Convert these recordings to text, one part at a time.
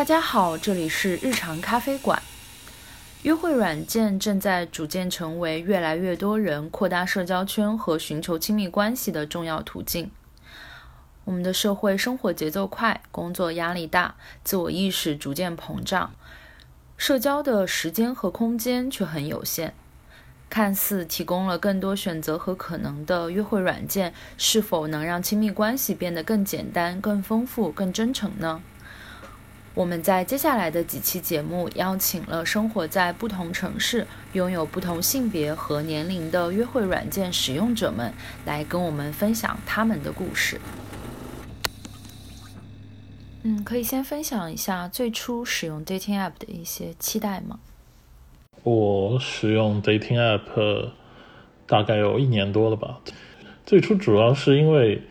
大家好，这里是日常咖啡馆。约会软件正在逐渐成为越来越多人扩大社交圈和寻求亲密关系的重要途径。我们的社会生活节奏快，工作压力大，自我意识逐渐膨胀，社交的时间和空间却很有限。看似提供了更多选择和可能的约会软件，是否能让亲密关系变得更简单、更丰富、更真诚呢？我们在接下来的几期节目邀请了生活在不同城市、拥有不同性别和年龄的约会软件使用者们，来跟我们分享他们的故事。嗯，可以先分享一下最初使用 dating app 的一些期待吗？我使用 dating app 大概有一年多了吧。最初主要是因为。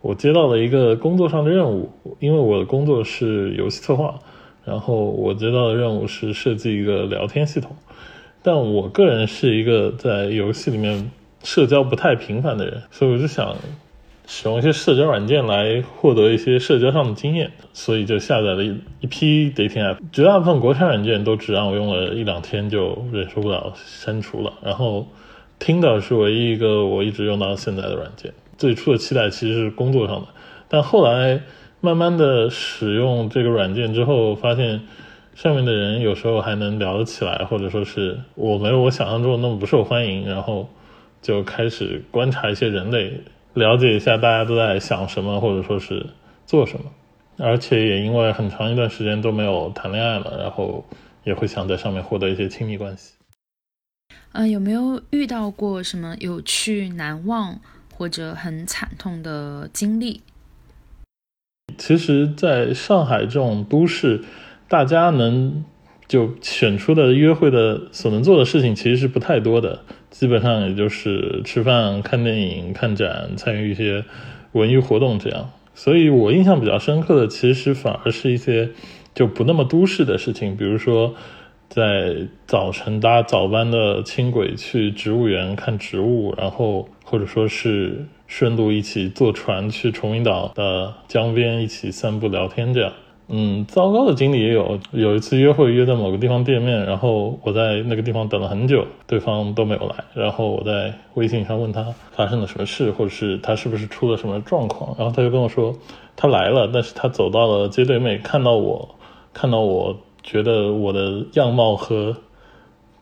我接到了一个工作上的任务，因为我的工作是游戏策划，然后我接到的任务是设计一个聊天系统。但我个人是一个在游戏里面社交不太频繁的人，所以我就想使用一些社交软件来获得一些社交上的经验，所以就下载了一一批 dating app。绝大部分国产软件都只让我用了一两天就忍受不了删除了，然后听的是唯一一个我一直用到现在的软件。最初的期待其实是工作上的，但后来慢慢的使用这个软件之后，发现上面的人有时候还能聊得起来，或者说是我没有我想象中的那么不受欢迎，然后就开始观察一些人类，了解一下大家都在想什么，或者说是做什么，而且也因为很长一段时间都没有谈恋爱了，然后也会想在上面获得一些亲密关系。嗯，有没有遇到过什么有趣难忘？或者很惨痛的经历。其实，在上海这种都市，大家能就选出的约会的所能做的事情其实是不太多的，基本上也就是吃饭、看电影、看展、参与一些文娱活动这样。所以我印象比较深刻的，其实反而是一些就不那么都市的事情，比如说在早晨搭早班的轻轨去植物园看植物，然后。或者说是顺路一起坐船去崇明岛的江边一起散步聊天，这样，嗯，糟糕的经历也有。有一次约会约在某个地方见面，然后我在那个地方等了很久，对方都没有来。然后我在微信上问他发生了什么事，或者是他是不是出了什么状况，然后他就跟我说他来了，但是他走到了街对面，看到我，看到我觉得我的样貌和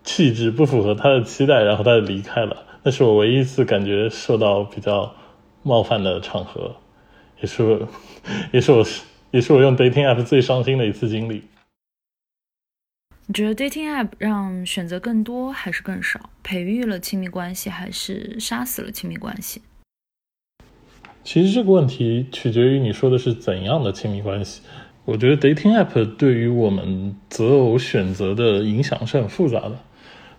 气质不符合他的期待，然后他就离开了。那是我唯一一次感觉受到比较冒犯的场合，也是，也是我，也是我用 dating app 最伤心的一次经历。你觉得 dating app 让选择更多还是更少？培育了亲密关系还是杀死了亲密关系？其实这个问题取决于你说的是怎样的亲密关系。我觉得 dating app 对于我们择偶选择的影响是很复杂的。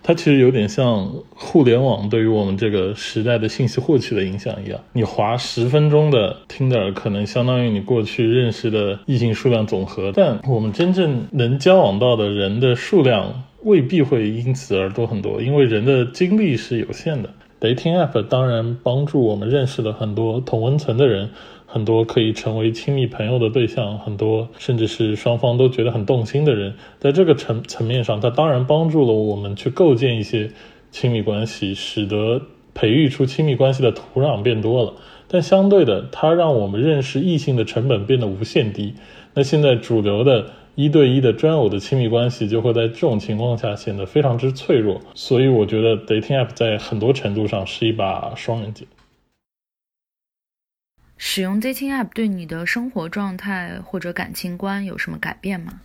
它其实有点像互联网对于我们这个时代的信息获取的影响一样。你划十分钟的 Tinder，可能相当于你过去认识的异性数量总和，但我们真正能交往到的人的数量未必会因此而多很多，因为人的精力是有限的。Dating App 当然帮助我们认识了很多同温层的人。很多可以成为亲密朋友的对象，很多甚至是双方都觉得很动心的人，在这个层层面上，它当然帮助了我们去构建一些亲密关系，使得培育出亲密关系的土壤变多了。但相对的，它让我们认识异性的成本变得无限低。那现在主流的一对一的专偶的亲密关系，就会在这种情况下显得非常之脆弱。所以，我觉得 dating app 在很多程度上是一把双刃剑。使用 dating app 对你的生活状态或者感情观有什么改变吗？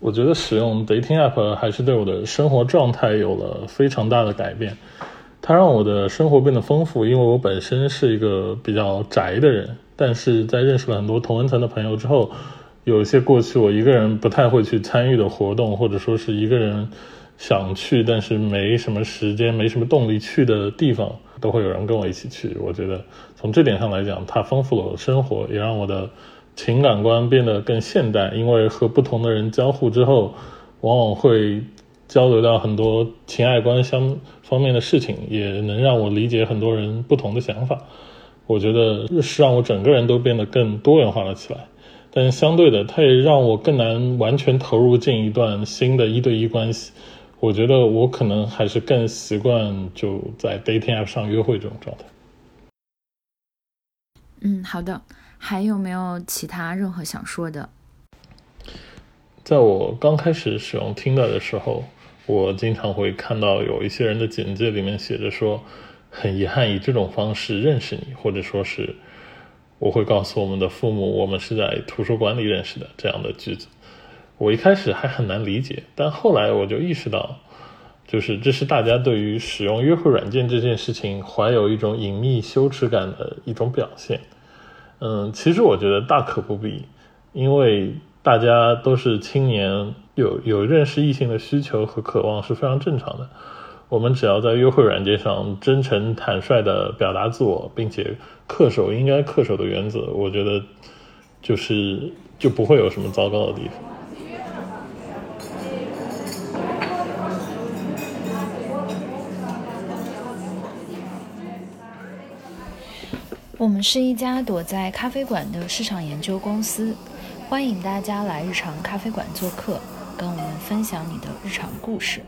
我觉得使用 dating app 还是对我的生活状态有了非常大的改变。它让我的生活变得丰富，因为我本身是一个比较宅的人。但是在认识了很多同温层的朋友之后，有一些过去我一个人不太会去参与的活动，或者说是一个人想去但是没什么时间、没什么动力去的地方。都会有人跟我一起去，我觉得从这点上来讲，它丰富了我的生活，也让我的情感观变得更现代。因为和不同的人交互之后，往往会交流到很多情爱观相方面的事情，也能让我理解很多人不同的想法。我觉得是让我整个人都变得更多元化了起来。但相对的，它也让我更难完全投入进一段新的一对一关系。我觉得我可能还是更习惯就在 dating app 上约会这种状态。嗯，好的。还有没有其他任何想说的？在我刚开始使用 Tinder 的时候，我经常会看到有一些人的简介里面写着说：“很遗憾以这种方式认识你，或者说是我会告诉我们的父母，我们是在图书馆里认识的。”这样的句子，我一开始还很难理解，但后来我就意识到，就是这是大家对于使用约会软件这件事情怀有一种隐秘羞耻感的一种表现。嗯，其实我觉得大可不必，因为大家都是青年，有有认识异性的需求和渴望是非常正常的。我们只要在约会软件上真诚坦率地表达自我，并且恪守应该恪守的原则，我觉得就是就不会有什么糟糕的地方。我们是一家躲在咖啡馆的市场研究公司，欢迎大家来日常咖啡馆做客，跟我们分享你的日常故事。